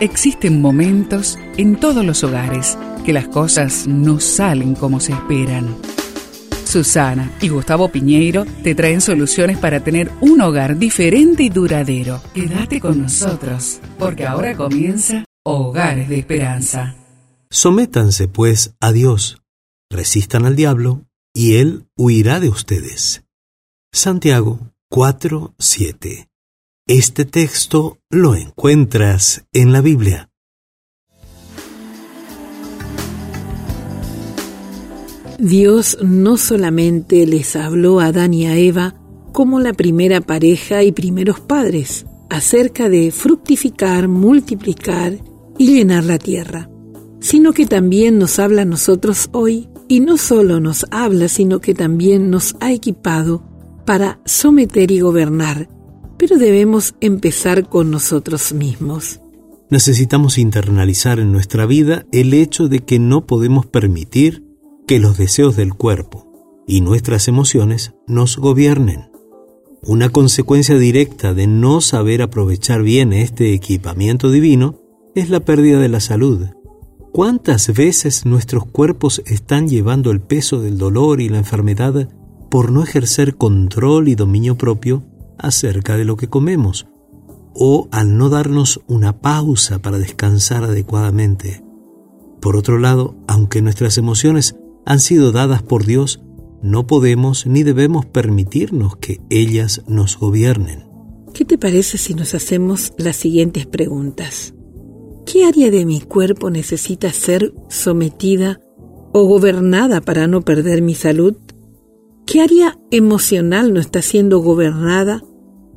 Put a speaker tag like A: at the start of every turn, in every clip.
A: Existen momentos en todos los hogares que las cosas no salen como se esperan. Susana y Gustavo Piñeiro te traen soluciones para tener un hogar diferente y duradero. Quédate con nosotros, porque ahora comienza Hogares de Esperanza.
B: Sométanse pues a Dios, resistan al diablo, y él huirá de ustedes. Santiago 4:7 este texto lo encuentras en la Biblia.
C: Dios no solamente les habló a Adán y a Eva como la primera pareja y primeros padres acerca de fructificar, multiplicar y llenar la tierra, sino que también nos habla a nosotros hoy y no solo nos habla, sino que también nos ha equipado para someter y gobernar pero debemos empezar con nosotros mismos.
B: Necesitamos internalizar en nuestra vida el hecho de que no podemos permitir que los deseos del cuerpo y nuestras emociones nos gobiernen. Una consecuencia directa de no saber aprovechar bien este equipamiento divino es la pérdida de la salud. ¿Cuántas veces nuestros cuerpos están llevando el peso del dolor y la enfermedad por no ejercer control y dominio propio acerca de lo que comemos o al no darnos una pausa para descansar adecuadamente. Por otro lado, aunque nuestras emociones han sido dadas por Dios, no podemos ni debemos permitirnos que ellas nos gobiernen.
C: ¿Qué te parece si nos hacemos las siguientes preguntas? ¿Qué área de mi cuerpo necesita ser sometida o gobernada para no perder mi salud? ¿Qué área emocional no está siendo gobernada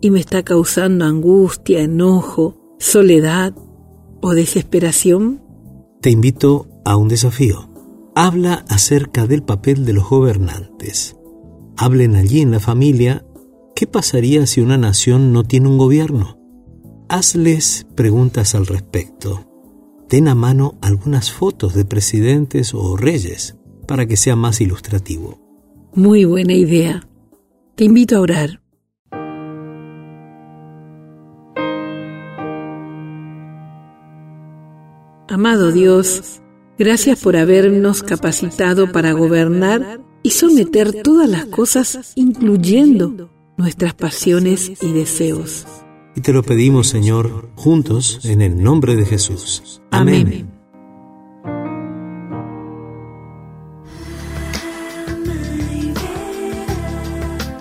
C: y me está causando angustia, enojo, soledad o desesperación?
B: Te invito a un desafío. Habla acerca del papel de los gobernantes. Hablen allí en la familia qué pasaría si una nación no tiene un gobierno. Hazles preguntas al respecto. Ten a mano algunas fotos de presidentes o reyes para que sea más ilustrativo.
C: Muy buena idea. Te invito a orar. Amado Dios, gracias por habernos capacitado para gobernar y someter todas las cosas, incluyendo nuestras pasiones y deseos.
B: Y te lo pedimos, Señor, juntos, en el nombre de Jesús. Amén.